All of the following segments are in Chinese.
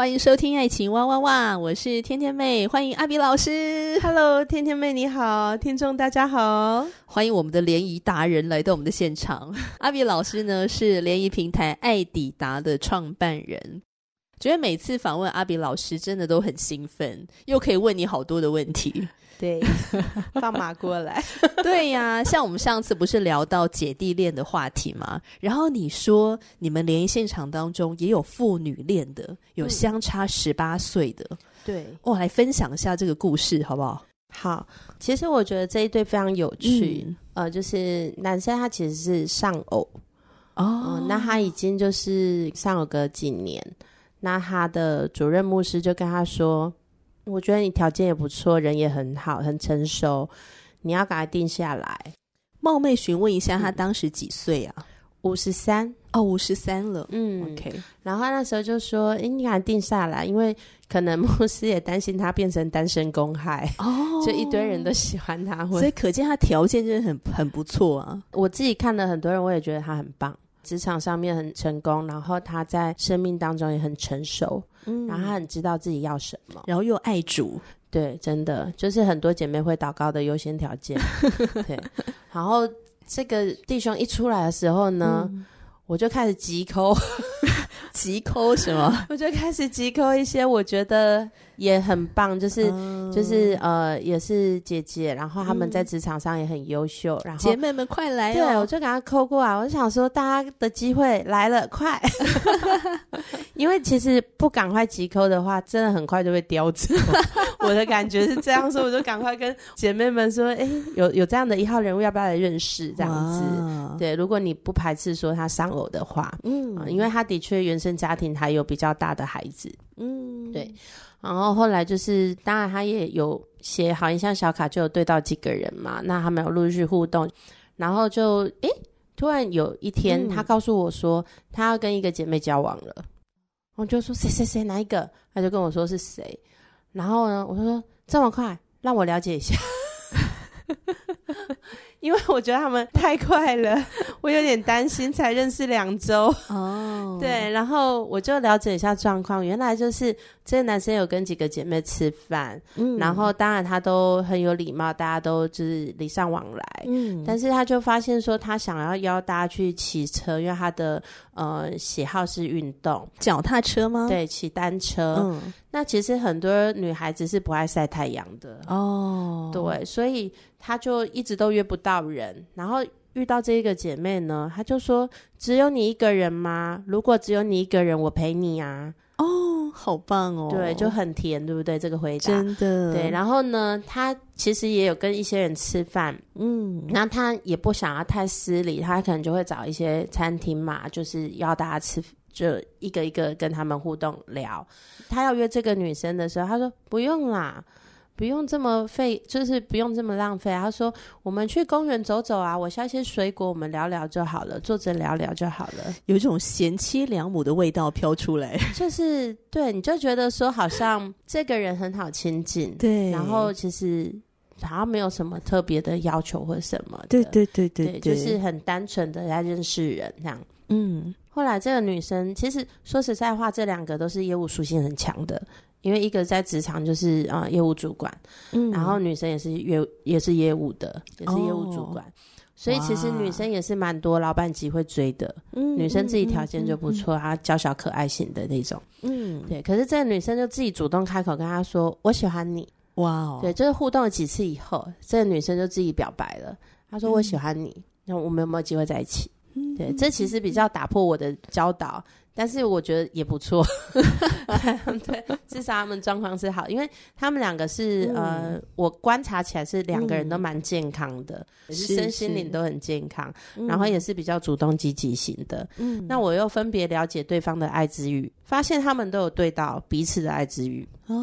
欢迎收听《爱情哇哇哇》，我是天天妹，欢迎阿比老师。Hello，天天妹你好，听众大家好，欢迎我们的联谊达人来到我们的现场。阿比老师呢是联谊平台爱抵达的创办人。觉得每次访问阿比老师真的都很兴奋，又可以问你好多的问题。对，放马过来。对呀，像我们上次不是聊到姐弟恋的话题吗？然后你说你们联谊现场当中也有父女恋的，有相差十八岁的。对，我来分享一下这个故事好不好？好，其实我觉得这一对非常有趣。嗯、呃，就是男生他其实是丧偶哦、呃，那他已经就是丧偶个几年，那他的主任牧师就跟他说。我觉得你条件也不错，人也很好，很成熟，你要赶快定下来。冒昧询问一下，他当时几岁啊？五十三哦，五十三了。嗯，OK。然后他那时候就说：“哎，你赶快定下来，因为可能牧师也担心他变成单身公害哦，就一堆人都喜欢他，所以可见他条件真的很很不错啊。我自己看了很多人，我也觉得他很棒。”职场上面很成功，然后他在生命当中也很成熟，嗯，然后他很知道自己要什么，然后又爱主，对，真的就是很多姐妹会祷告的优先条件，对。然后这个弟兄一出来的时候呢，嗯、我就开始急抠，急抠什么？我就开始急抠一些，我觉得。也很棒，就是、嗯、就是呃，也是姐姐，然后他们在职场上也很优秀，嗯、然后姐妹们快来、哦！对，我就给他扣过来，我就想说大家的机会来了，快！因为其实不赶快急扣的话，真的很快就会叼走。我的感觉是这样说，我就赶快跟姐妹们说，哎，有有这样的一号人物，要不要来认识？这样子，对，如果你不排斥说他丧偶的话，嗯、呃，因为他的确原生家庭还有比较大的孩子，嗯，对。然后后来就是，当然他也有写好印象小卡，就有对到几个人嘛。那他们有陆续互动，然后就诶，突然有一天，他告诉我说，他要跟一个姐妹交往了。我就说谁谁谁哪一个？他就跟我说是谁。然后呢，我就说这么快，让我了解一下。因为我觉得他们太快了，我有点担心。才认识两周哦，对，然后我就了解一下状况。原来就是这个男生有跟几个姐妹吃饭，嗯，然后当然他都很有礼貌，大家都就是礼尚往来，嗯。但是他就发现说，他想要邀大家去骑车，因为他的呃喜好是运动，脚踏车吗？对，骑单车。嗯，那其实很多女孩子是不爱晒太阳的哦，对，所以他就一直都约不到。到人，然后遇到这个姐妹呢，她就说：“只有你一个人吗？如果只有你一个人，我陪你啊！”哦，好棒哦，对，就很甜，对不对？这个回答真的对。然后呢，她其实也有跟一些人吃饭，嗯，那她也不想要太失礼，她可能就会找一些餐厅嘛，就是要大家吃，就一个一个跟他们互动聊。她要约这个女生的时候，她说：“不用啦。”不用这么费，就是不用这么浪费。他说：“我们去公园走走啊，我削些水果，我们聊聊就好了，坐着聊聊就好了。”有一种贤妻良母的味道飘出来，就是对，你就觉得说好像这个人很好亲近，对，然后其实好像没有什么特别的要求或什么的，对对对对对，对，就是很单纯的来认识人这样。嗯，后来这个女生其实说实在话，这两个都是业务属性很强的。因为一个在职场就是啊、呃、业务主管，嗯，然后女生也是业也是业务的，也是业务主管，哦、所以其实女生也是蛮多老板级会追的，嗯，女生自己条件就不错，她娇小可爱型的那种，嗯，对。可是这个女生就自己主动开口跟他说：“我喜欢你。”哇哦，对，就是互动了几次以后，这个女生就自己表白了，她说：“我喜欢你，那、嗯、我们有没有机会在一起？”对，这其实比较打破我的教导。但是我觉得也不错，对，至少他们状况是好，因为他们两个是、嗯、呃，我观察起来是两个人都蛮健康的，嗯、也是身心灵都很健康，然后也是比较主动积极型的。嗯，那我又分别了解对方的爱之语，发现他们都有对到彼此的爱之语。哦，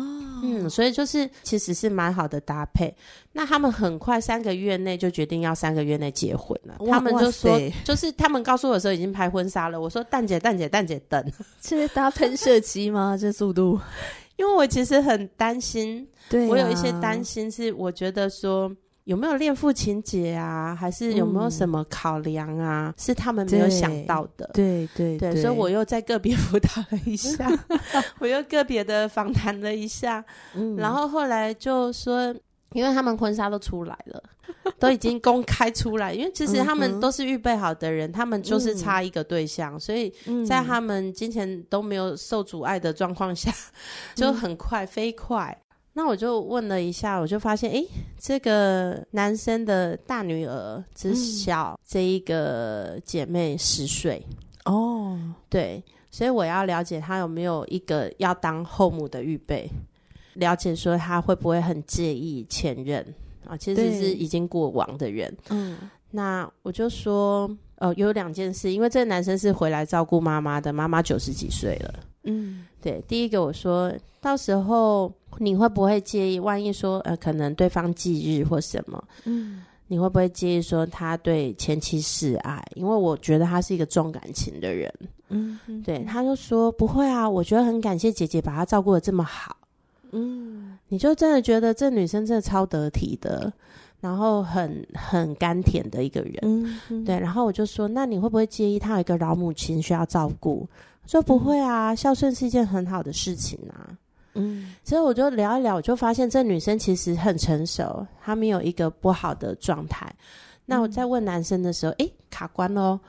嗯，所以就是其实是蛮好的搭配。那他们很快三个月内就决定要三个月内结婚了，他们就说，就是他们告诉我的时候已经拍婚纱了，我说蛋姐蛋姐蛋姐。等，是搭喷射机吗？这速度？因为我其实很担心，对、啊，我有一些担心，是我觉得说有没有恋父情节啊，还是有没有什么考量啊，嗯、是他们没有想到的。对对对，对，所以我又在个别 辅导了一下，我又个别的访谈了一下，嗯，然后后来就说。因为他们婚纱都出来了，都已经公开出来。因为其实他们都是预备好的人，嗯、他们就是差一个对象，嗯、所以在他们金钱都没有受阻碍的状况下，嗯、就很快飞快。那我就问了一下，我就发现，诶，这个男生的大女儿只小这一个姐妹十岁哦，对，所以我要了解他有没有一个要当后母的预备。了解说他会不会很介意前任啊？其实是已经过往的人。嗯，那我就说，呃，有两件事，因为这个男生是回来照顾妈妈的，妈妈九十几岁了。嗯，对。第一个我说到时候你会不会介意？万一说呃，可能对方忌日或什么，嗯，你会不会介意说他对前妻示爱？因为我觉得他是一个重感情的人。嗯，对。他就说不会啊，我觉得很感谢姐姐把他照顾的这么好。嗯，你就真的觉得这女生真的超得体的，然后很很甘甜的一个人，嗯嗯、对。然后我就说，那你会不会介意她有一个老母亲需要照顾？说不会啊，嗯、孝顺是一件很好的事情啊。嗯，所以我就聊一聊，我就发现这女生其实很成熟，她没有一个不好的状态。那我在问男生的时候，诶、欸，卡关喽。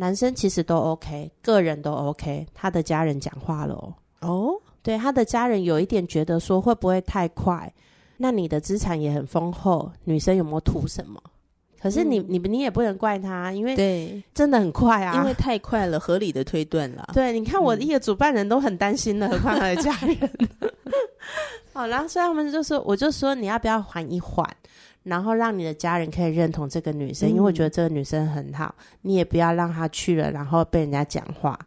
男生其实都 OK，个人都 OK，他的家人讲话了哦。对，他的家人有一点觉得说，会不会太快？那你的资产也很丰厚，女生有没有图什么？可是你、嗯、你你也不能怪他，因为对，真的很快啊，因为太快了，合理的推断了。对，你看我一个主办人都很担心的，何况他的家人。好，然后所以他们就说，我就说你要不要缓一缓，然后让你的家人可以认同这个女生，嗯、因为我觉得这个女生很好，你也不要让她去了，然后被人家讲话。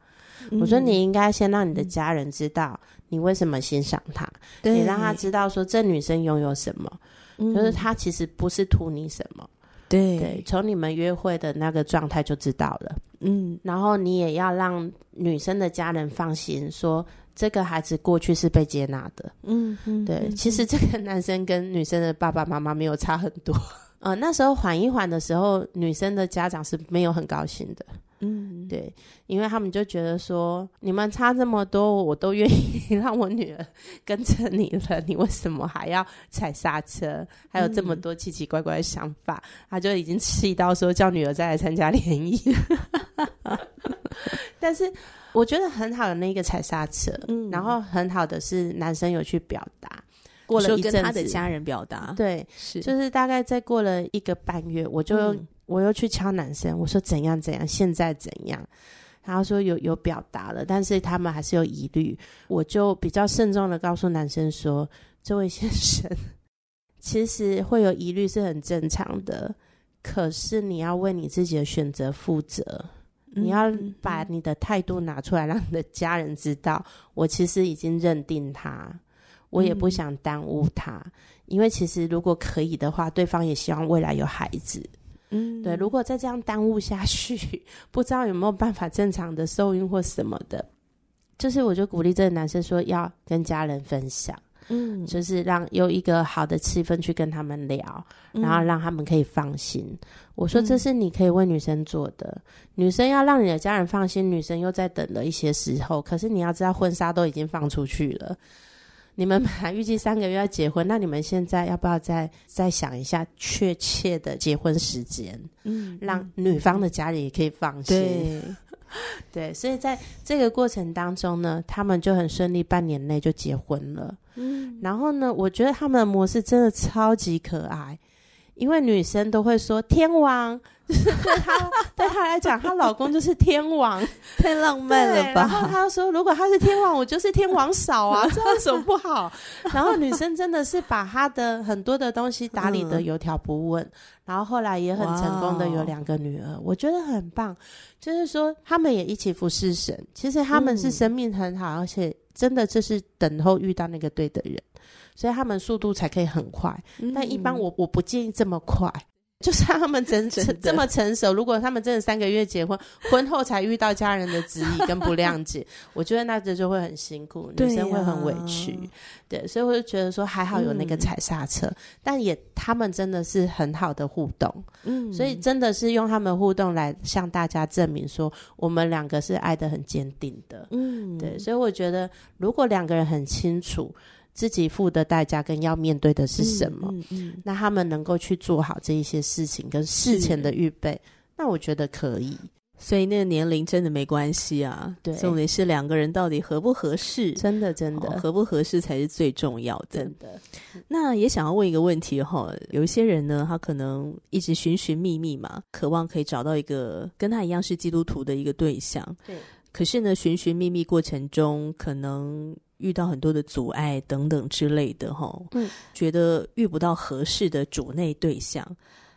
嗯、我说你应该先让你的家人知道。你为什么欣赏她？对你让她知道说，这女生拥有什么，嗯、就是她其实不是图你什么。对，对，从你们约会的那个状态就知道了。嗯，然后你也要让女生的家人放心，说这个孩子过去是被接纳的。嗯嗯，对，嗯、其实这个男生跟女生的爸爸妈妈没有差很多。呃，那时候缓一缓的时候，女生的家长是没有很高兴的。嗯，对，因为他们就觉得说，你们差这么多，我都愿意 让我女儿 跟着你了，你为什么还要踩刹车？还有这么多奇奇怪怪的想法，嗯、他就已经气到说叫女儿再来参加联谊。但是我觉得很好的那个踩刹车，嗯，然后很好的是男生有去表达，过了一阵子，跟他的家人表达，对，是，就是大概再过了一个半月，我就。嗯我又去敲男生，我说怎样怎样，现在怎样？然后说有有表达了，但是他们还是有疑虑。我就比较慎重的告诉男生说：“这位先生，其实会有疑虑是很正常的，可是你要为你自己的选择负责，你要把你的态度拿出来，让你的家人知道，我其实已经认定他，我也不想耽误他，因为其实如果可以的话，对方也希望未来有孩子。”嗯，对，如果再这样耽误下去，不知道有没有办法正常的受孕或什么的，就是我就鼓励这个男生说要跟家人分享，嗯，就是让有一个好的气氛去跟他们聊，嗯、然后让他们可以放心。我说这是你可以为女生做的，嗯、女生要让你的家人放心，女生又在等了一些时候，可是你要知道婚纱都已经放出去了。你们本来预计三个月要结婚，那你们现在要不要再再想一下确切的结婚时间？嗯，让女方的家里也可以放心。对，对，所以在这个过程当中呢，他们就很顺利，半年内就结婚了。嗯，然后呢，我觉得他们的模式真的超级可爱，因为女生都会说天王，就是对她对她来讲，她老公就是天王，太浪漫了吧？然后她说，如果他是天王，我就是天王嫂啊，这样怎么不好？然后女生真的是把她的很多的东西打理的有条不紊，嗯、然后后来也很成功的有两个女儿，我觉得很棒。就是说，他们也一起服侍神，其实他们是生命很好，嗯、而且真的就是等候遇到那个对的人。所以他们速度才可以很快，嗯、但一般我我不建议这么快。就是他们真成这么成熟，如果他们真的三个月结婚，婚后才遇到家人的质疑跟不谅解，我觉得那这就会很辛苦，女生会很委屈。对，啊、对，所以我就觉得说还好有那个踩刹车，嗯、但也他们真的是很好的互动。嗯，所以真的是用他们互动来向大家证明说，我们两个是爱的很坚定的。嗯，对，所以我觉得如果两个人很清楚。自己付的代价跟要面对的是什么？嗯嗯嗯、那他们能够去做好这一些事情跟事前的预备，那我觉得可以。所以那个年龄真的没关系啊。对，重点是两个人到底合不合适？真的真的、哦、合不合适才是最重要的。真的。那也想要问一个问题哈，有一些人呢，他可能一直寻寻觅觅嘛，渴望可以找到一个跟他一样是基督徒的一个对象。对。可是呢，寻寻觅觅过程中，可能遇到很多的阻碍等等之类的，哈，嗯，觉得遇不到合适的主内对象，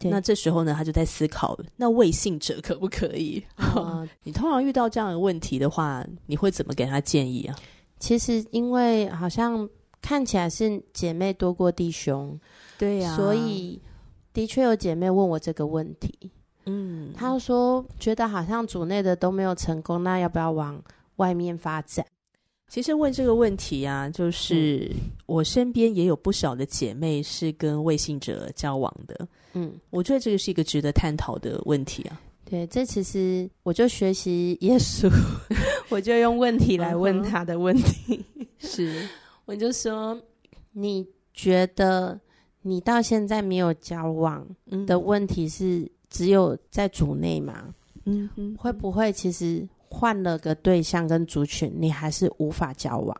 那这时候呢，他就在思考，那未信者可不可以？啊，你通常遇到这样的问题的话，你会怎么给他建议啊？其实，因为好像看起来是姐妹多过弟兄，对呀、啊，所以的确有姐妹问我这个问题。嗯，她说觉得好像组内的都没有成功，那要不要往外面发展？其实问这个问题啊，就是我身边也有不少的姐妹是跟未信者交往的。嗯，我觉得这个是一个值得探讨的问题啊。对，这其实我就学习耶稣，我就用问题来问他的问题。是，我就说，你觉得你到现在没有交往的问题是？只有在主内吗，嗯哼，会不会其实换了个对象跟族群，你还是无法交往？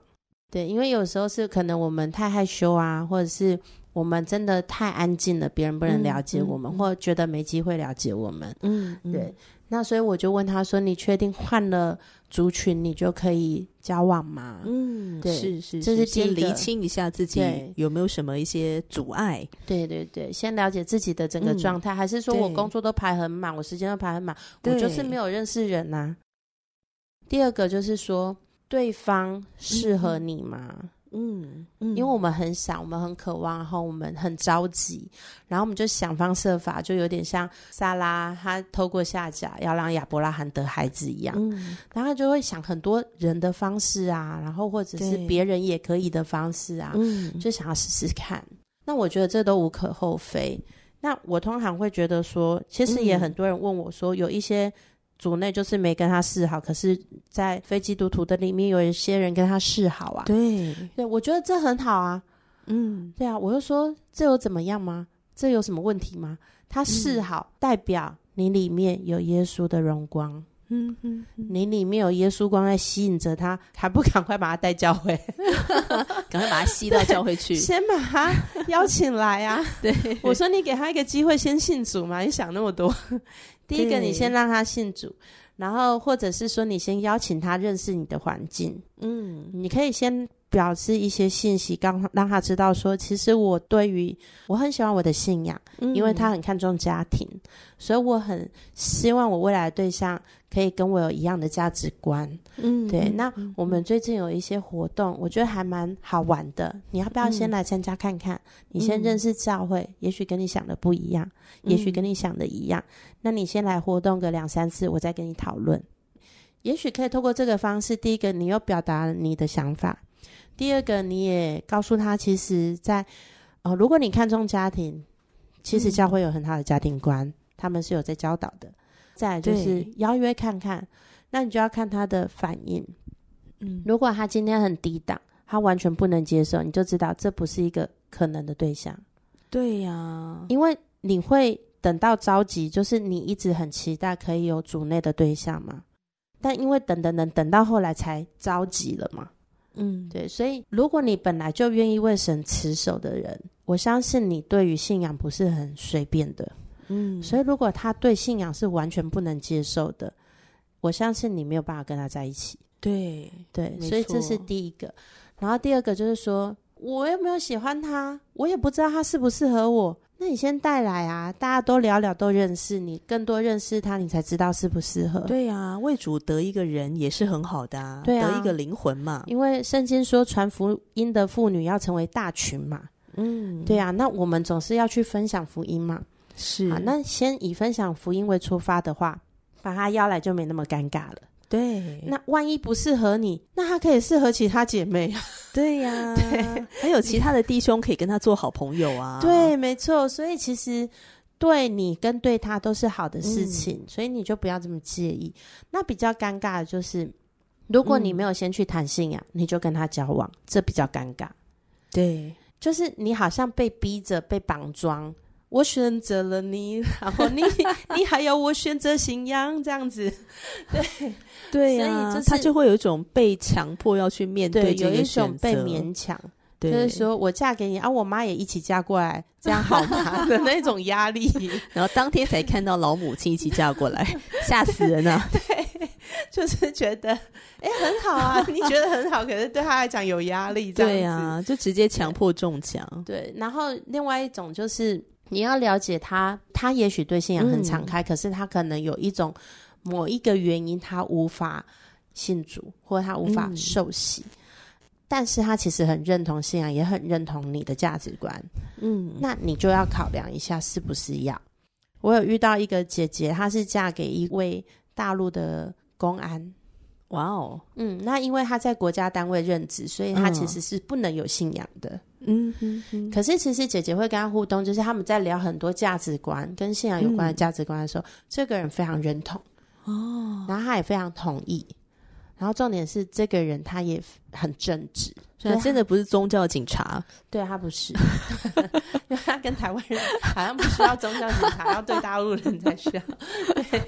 对，因为有时候是可能我们太害羞啊，或者是我们真的太安静了，别人不能了解我们，嗯嗯、或者觉得没机会了解我们。嗯，对。嗯那所以我就问他说：“你确定换了族群，你就可以交往吗？”嗯，对，是是，这是先厘清一下自己有没有什么一些阻碍。对对对，先了解自己的整个状态，嗯、还是说我工作都排很满，我时间都排很满，我就是没有认识人呐、啊？第二个就是说，对方适合你吗？嗯嗯，因为我们很想，我们很渴望，然后我们很着急，然后我们就想方设法，就有点像萨拉，他透过下甲要让亚伯拉罕得孩子一样，嗯，然后他就会想很多人的方式啊，然后或者是别人也可以的方式啊，嗯，就想要试试看。那我觉得这都无可厚非。那我通常会觉得说，其实也很多人问我说，有一些。组内就是没跟他示好，可是，在非基督徒的里面有一些人跟他示好啊。对，对，我觉得这很好啊。嗯，对啊，我就说这有怎么样吗？这有什么问题吗？他示好，嗯、代表你里面有耶稣的荣光。嗯嗯，你里面有耶稣光在吸引着他，还不赶快把他带教会，赶快把他吸到教会去，先把他邀请来啊！对，我说你给他一个机会，先信主嘛，你想那么多。第一个，你先让他信主，然后或者是说，你先邀请他认识你的环境。嗯，你可以先表示一些信息，刚让他知道说，其实我对于我很喜欢我的信仰，嗯、因为他很看重家庭，所以我很希望我未来的对象。可以跟我有一样的价值观，嗯，对。那我们最近有一些活动，我觉得还蛮好玩的。你要不要先来参加看看？嗯、你先认识教会，也许跟你想的不一样，嗯、也许跟你想的一样。那你先来活动个两三次，我再跟你讨论。也许可以透过这个方式，第一个你又表达你的想法，第二个你也告诉他，其实在，在哦，如果你看重家庭，其实教会有很好的家庭观，嗯、他们是有在教导的。再来就是邀约看看，那你就要看他的反应。嗯，如果他今天很低档，他完全不能接受，你就知道这不是一个可能的对象。对呀、啊，因为你会等到着急，就是你一直很期待可以有组内的对象嘛，但因为等等等等到后来才着急了嘛。嗯，对，所以如果你本来就愿意为神持守的人，我相信你对于信仰不是很随便的。嗯，所以如果他对信仰是完全不能接受的，我相信你没有办法跟他在一起。对对，所以这是第一个。然后第二个就是说，我又没有喜欢他，我也不知道他适不适合我。那你先带来啊，大家都聊聊，都认识你，更多认识他，你才知道适不适合。对啊，为主得一个人也是很好的啊，对啊，得一个灵魂嘛。因为圣经说传福音的妇女要成为大群嘛。嗯，对啊，那我们总是要去分享福音嘛。是啊，那先以分享福音为出发的话，把他邀来就没那么尴尬了。对，那万一不适合你，那他可以适合其他姐妹。对呀、啊，对，还有其他的弟兄可以跟他做好朋友啊。对，没错。所以其实对你跟对他都是好的事情，嗯、所以你就不要这么介意。那比较尴尬的就是，如果你没有先去谈信仰，嗯、你就跟他交往，这比较尴尬。对，就是你好像被逼着被绑装。我选择了你，然后你 你还要我选择信仰这样子，对。对呀、啊，就是、他就会有一种被强迫要去面对，对，有一种被勉强，就是说我嫁给你啊，我妈也一起嫁过来，这样好吗？的那种压力，然后当天才看到老母亲一起嫁过来，吓死人了。对，就是觉得哎很好啊，你觉得很好，可是对他来讲有压力，这样子。对啊，就直接强迫中奖。对，然后另外一种就是。你要了解他，他也许对信仰很敞开，嗯、可是他可能有一种某一个原因，他无法信主，或者他无法受洗。嗯、但是他其实很认同信仰，也很认同你的价值观。嗯，那你就要考量一下是不是要。我有遇到一个姐姐，她是嫁给一位大陆的公安。哇哦，嗯，那因为她在国家单位任职，所以她其实是不能有信仰的。嗯哼哼，可是其实姐姐会跟他互动，就是他们在聊很多价值观跟信仰有关的价值观的时候，嗯、这个人非常认同。哦，然后他也非常同意，然后重点是这个人他也很正直，所以他真的不是宗教警察，对他不是，因为他跟台湾人好像不需要宗教警察，要对大陆人才需要，对，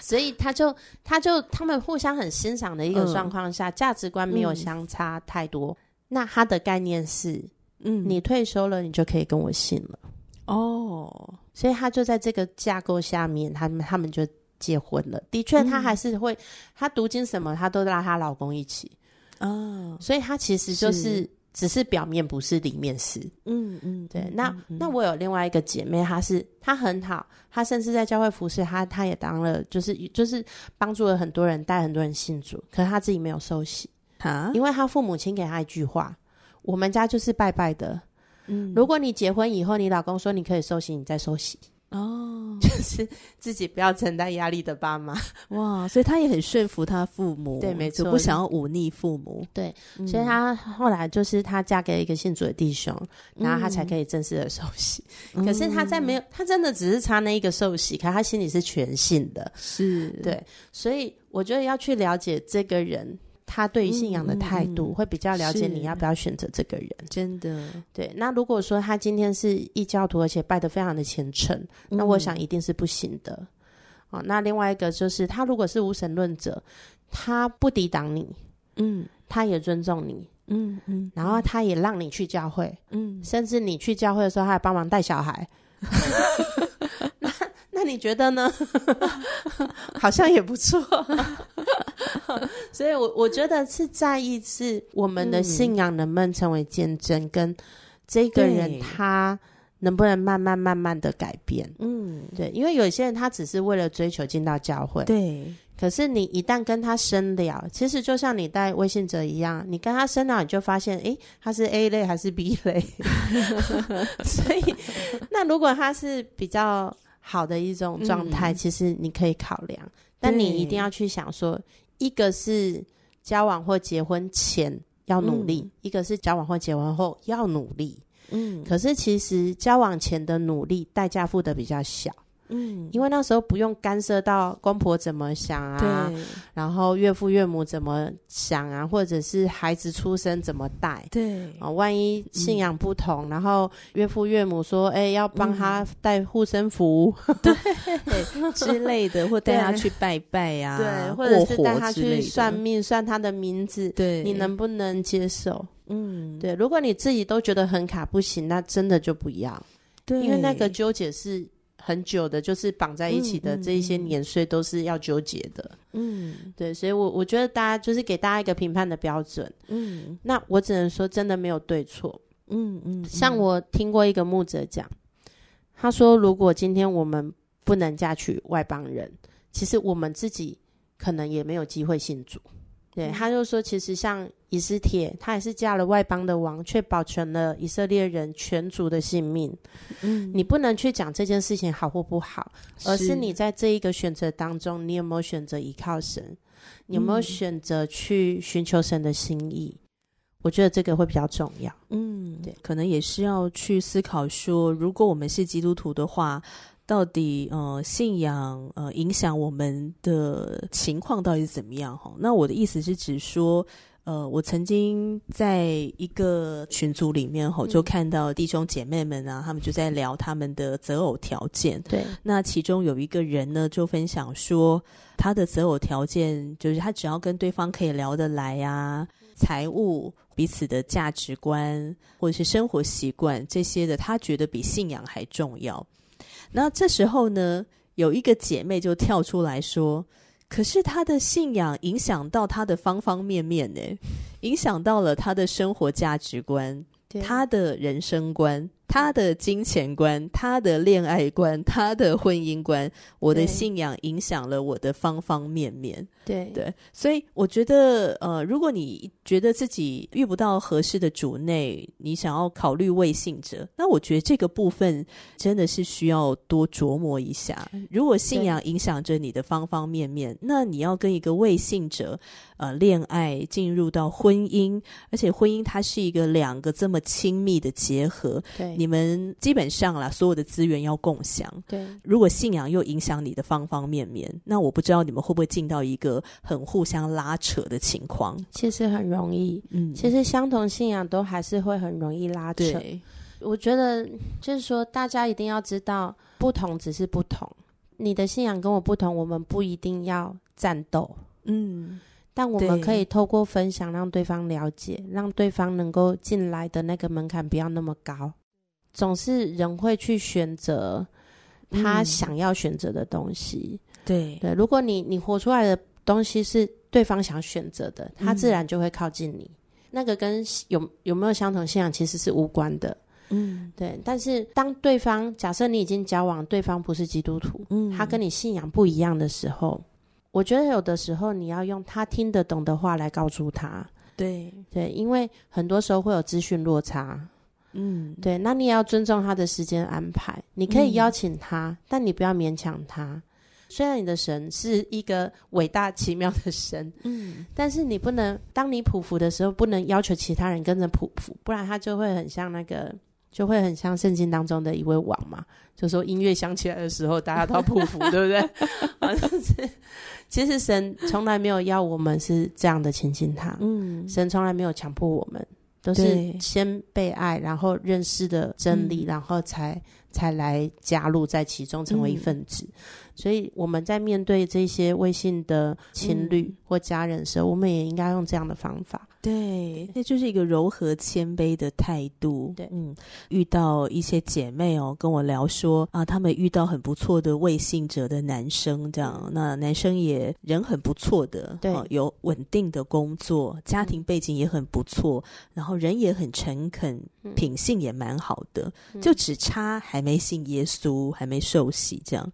所以他就他就他们互相很欣赏的一个状况下，价、嗯、值观没有相差太多。嗯那他的概念是，嗯，你退休了，你就可以跟我姓了，哦，所以他就在这个架构下面，他们他们就结婚了。的确，他还是会，他读经什么，他都拉她老公一起，哦，所以他其实就是，是只是表面不是，里面是，嗯嗯，对。那嗯嗯那我有另外一个姐妹，她是她很好，她甚至在教会服侍，她她也当了，就是就是帮助了很多人，带很多人信主，可是她自己没有受洗。啊，因为他父母亲给他一句话：“我们家就是拜拜的。嗯，如果你结婚以后，你老公说你可以收洗，你再收洗。哦，就是自己不要承担压力的爸妈。哇，所以他也很顺服他父母，对，没错，不想要忤逆父母。对，所以他后来就是他嫁给了一个信主的弟兄，然后他才可以正式的受洗。嗯，可是他在没有，他真的只是差那一个受洗，可他心里是全信的。是对，所以我觉得要去了解这个人。他对于信仰的态度，会比较了解你要不要选择这个人。真的，对。那如果说他今天是异教徒，而且拜得非常的虔诚，嗯、那我想一定是不行的。哦，那另外一个就是，他如果是无神论者，他不抵挡你，嗯，他也尊重你，嗯嗯，然后他也让你去教会，嗯，甚至你去教会的时候，他还帮忙带小孩。你觉得呢？好像也不错。所以我，我我觉得是在意是我们的信仰能不能成为见证，嗯、跟这个人他能不能慢慢慢慢的改变。嗯，对，因为有些人他只是为了追求进到教会，对。可是你一旦跟他深聊，其实就像你带微信者一样，你跟他深聊，你就发现，诶，他是 A 类还是 B 类？所以，那如果他是比较好的一种状态，嗯、其实你可以考量，但你一定要去想说。一个是交往或结婚前要努力，嗯、一个是交往或结婚后要努力。嗯，可是其实交往前的努力代价付的比较小。嗯，因为那时候不用干涉到公婆怎么想啊，然后岳父岳母怎么想啊，或者是孩子出生怎么带，对。啊、哦，万一信仰不同，嗯、然后岳父岳母说，哎，要帮他带护身符，嗯、对。之类的，或带他去拜拜呀、啊，对，或者是带他去算命，算他的名字，对，你能不能接受？嗯，对，如果你自己都觉得很卡不行，那真的就不要，对，因为那个纠结是。很久的，就是绑在一起的这一些年岁都是要纠结的。嗯，对，所以我我觉得大家就是给大家一个评判的标准。嗯，那我只能说，真的没有对错。嗯嗯，像我听过一个牧者讲，他说，如果今天我们不能嫁娶外邦人，其实我们自己可能也没有机会信主。对，他就说，其实像以斯帖，他也是嫁了外邦的王，却保全了以色列人全族的性命。嗯，你不能去讲这件事情好或不好，而是你在这一个选择当中，你有没有选择依靠神？你有没有选择去寻求神的心意？嗯，我觉得这个会比较重要。嗯，对，可能也是要去思考说，如果我们是基督徒的话。到底呃信仰呃影响我们的情况到底是怎么样哈？那我的意思是指说，呃，我曾经在一个群组里面吼，就看到弟兄姐妹们啊，他们就在聊他们的择偶条件。对，那其中有一个人呢，就分享说，他的择偶条件就是他只要跟对方可以聊得来啊，财务、彼此的价值观或者是生活习惯这些的，他觉得比信仰还重要。那这时候呢，有一个姐妹就跳出来说：“可是她的信仰影响到她的方方面面呢，影响到了她的生活价值观，她的人生观。”他的金钱观，他的恋爱观，他的婚姻观，我的信仰影响了我的方方面面。对对，所以我觉得，呃，如果你觉得自己遇不到合适的主内，你想要考虑未信者，那我觉得这个部分真的是需要多琢磨一下。如果信仰影响着你的方方面面，那你要跟一个未信者，呃，恋爱进入到婚姻，而且婚姻它是一个两个这么亲密的结合。对。你们基本上啦，所有的资源要共享。对，如果信仰又影响你的方方面面，那我不知道你们会不会进到一个很互相拉扯的情况。其实很容易，嗯，其实相同信仰都还是会很容易拉扯。对，我觉得就是说，大家一定要知道，不同只是不同。你的信仰跟我不同，我们不一定要战斗。嗯。但我们可以透过分享，让对方了解，让对方能够进来的那个门槛不要那么高。总是人会去选择他想要选择的东西，嗯、对对。如果你你活出来的东西是对方想选择的，他自然就会靠近你。嗯、那个跟有有没有相同信仰其实是无关的，嗯，对。但是当对方假设你已经交往，对方不是基督徒，嗯，他跟你信仰不一样的时候，我觉得有的时候你要用他听得懂的话来告诉他，对对，因为很多时候会有资讯落差。嗯，对，那你也要尊重他的时间安排。你可以邀请他，嗯、但你不要勉强他。虽然你的神是一个伟大奇妙的神，嗯，但是你不能，当你匍匐的时候，不能要求其他人跟着匍匐，不然他就会很像那个，就会很像圣经当中的一位王嘛，就说音乐响起来的时候，大家都要普福，对不对？好像是，其实神从来没有要我们是这样的亲近他，嗯，神从来没有强迫我们。都是先被爱，然后认识的真理，嗯、然后才才来加入在其中，成为一份子。嗯、所以我们在面对这些微信的情侣或家人的时候，嗯、我们也应该用这样的方法。对，那就是一个柔和谦卑的态度。对，嗯，遇到一些姐妹哦，跟我聊说啊，他们遇到很不错的未信者的男生，这样，那男生也人很不错的，对，啊、有稳定的工作，家庭背景也很不错，嗯、然后人也很诚恳，品性也蛮好的，嗯、就只差还没信耶稣，还没受洗这样。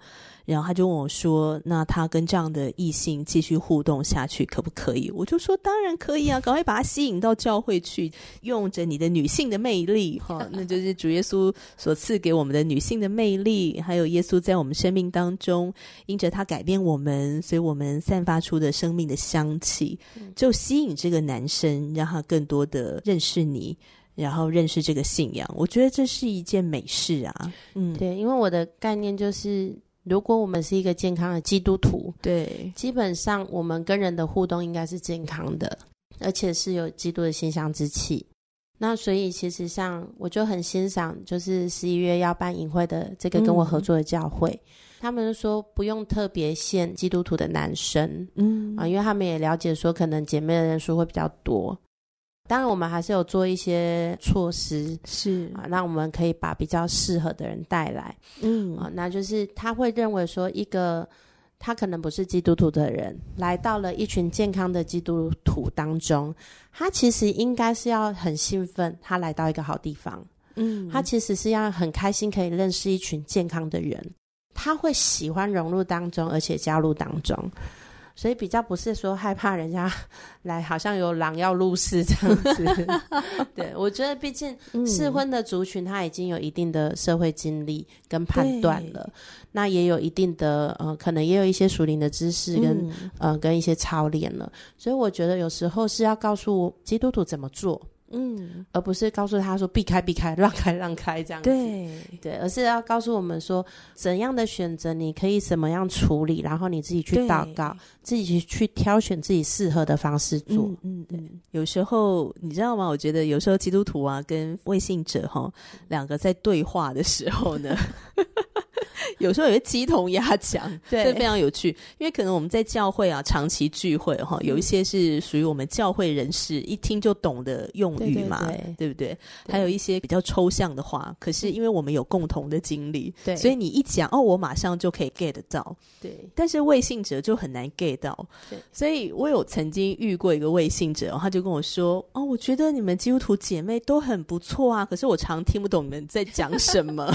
然后他就问我说：“那他跟这样的异性继续互动下去可不可以？”我就说：“当然可以啊，赶快把他吸引到教会去，用着你的女性的魅力，哈，那就是主耶稣所赐给我们的女性的魅力，还有耶稣在我们生命当中，因着他改变我们，所以我们散发出的生命的香气，就吸引这个男生，让他更多的认识你，然后认识这个信仰。我觉得这是一件美事啊。嗯，对，因为我的概念就是。如果我们是一个健康的基督徒，对，基本上我们跟人的互动应该是健康的，而且是有基督的馨香之气。那所以其实像我就很欣赏，就是十一月要办营会的这个跟我合作的教会，嗯、他们说不用特别限基督徒的男生，嗯啊，因为他们也了解说可能姐妹的人数会比较多。当然我们还是有做一些措施，是啊，那我们可以把比较适合的人带来，嗯啊，那就是他会认为说一个。他可能不是基督徒的人，来到了一群健康的基督徒当中，他其实应该是要很兴奋，他来到一个好地方。嗯，他其实是要很开心，可以认识一群健康的人，他会喜欢融入当中，而且加入当中。所以比较不是说害怕人家 来，好像有狼要入室这样子。对，我觉得毕竟适婚的族群，他已经有一定的社会经历跟判断了，那也有一定的呃，可能也有一些熟龄的知识跟、嗯、呃跟一些操练了。所以我觉得有时候是要告诉基督徒怎么做。嗯，而不是告诉他说避开避开，让开让开这样子。对对，而是要告诉我们说怎样的选择你可以怎么样处理，然后你自己去祷告，自己去挑选自己适合的方式做。嗯，嗯对。有时候你知道吗？我觉得有时候基督徒啊跟未信者哈两个在对话的时候呢。有时候也会鸡同鸭讲，对，这非常有趣。因为可能我们在教会啊长期聚会哈，有一些是属于我们教会人士一听就懂的用语嘛，对，对，对，对不对，对？还有一些比较抽象的话，可是因为我们有共同的经历，对，所以你一讲哦，我马上就可以 get 到，对。但是未信者就很难 get 到，对。所以我有曾经遇过一个未信者，他就跟我说：“哦，我觉得你们基督徒姐妹都很不错啊，可是我常听不懂你们在讲什么。”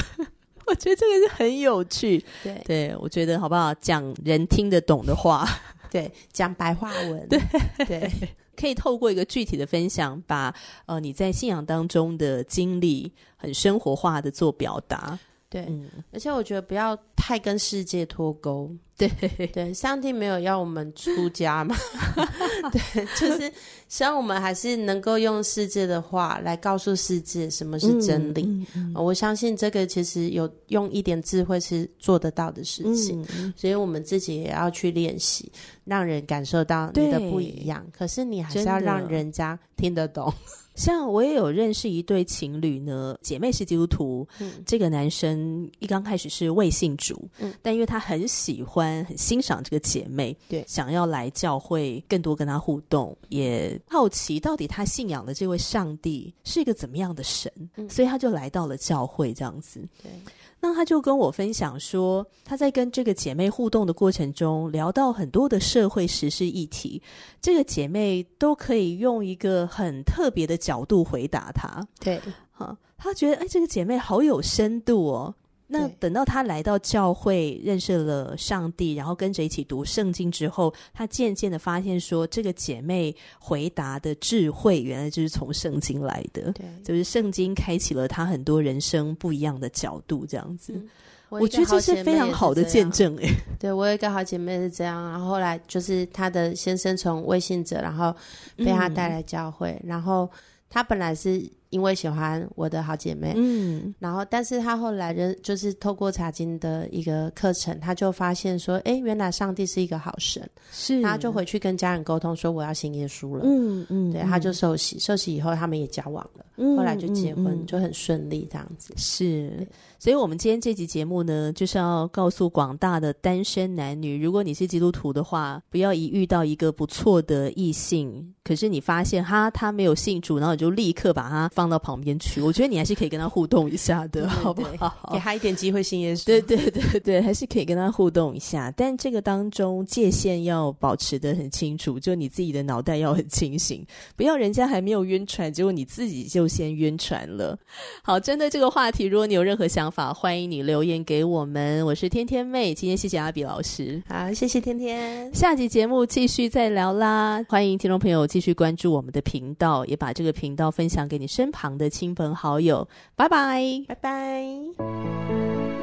我觉得这个是很有趣，对。对，我觉得好不好？讲人听得懂的话，对，讲白话文，对。对，可以透过一个具体的分享，把呃你在信仰当中的经历很生活化的做表达。对、嗯，而且我觉得不要太跟世界脱钩。对 对，上帝没有要我们出家嘛？对，就是希望我们还是能够用世界的话来告诉世界什么是真理。嗯嗯嗯、我相信这个其实有用一点智慧是做得到的事情，嗯、所以我们自己也要去练习，让人感受到你的不一样。可是你还是要让人家听得懂。像我也有认识一对情侣呢，姐妹是基督徒，嗯，这个男生一刚开始是未信主，嗯，但因为他很喜欢、很欣赏这个姐妹，对，想要来教会更多跟她互动，也好奇到底她信仰的这位上帝是一个怎么样的神，嗯，所以她就来到了教会这样子，对。那她就跟我分享说，她在跟这个姐妹互动的过程中，聊到很多的社会时事议题，这个姐妹都可以用一个很特别的角度回答她。对，啊，他觉得哎，这个姐妹好有深度哦。那等到他来到教会，认识了上帝，然后跟着一起读圣经之后，他渐渐的发现说，这个姐妹回答的智慧，原来就是从圣经来的。对，就是圣经开启了他很多人生不一样的角度，这样子。嗯、我，我觉得这是非常好的见证。哎，对，我有一个好姐妹是这样，然后后来就是她的先生从微信者，然后被她带来教会，嗯、然后她本来是。因为喜欢我的好姐妹，嗯，然后，但是她后来人就是透过查经的一个课程，她就发现说，哎，原来上帝是一个好神，是，她就回去跟家人沟通说，我要信耶稣了，嗯嗯，对，她就受洗，受洗以后他们也交往了，嗯，后来就结婚，嗯，就很顺利这样子，是。所以，我们今天这集节目呢，就是要告诉广大的单身男女，如果你是基督徒的话，不要一遇到一个不错的异性，可是你发现哈他没有信主，然后你就立刻把他放到旁边去。我觉得你还是可以跟他互动一下的，好不好？给他一点机会信耶稣。对对对对，还是可以跟他互动一下。但这个当中界限要保持的很清楚，就你自己的脑袋要很清醒，不要人家还没有晕船，结果你自己就先晕船了。好，针对这个话题，如果你有任何想法，欢迎你留言给我们，我是天天妹。今天谢谢阿比老师，好，谢谢天天。下集节目继续再聊啦，欢迎听众朋友继续关注我们的频道，也把这个频道分享给你身旁的亲朋好友。拜拜，拜拜。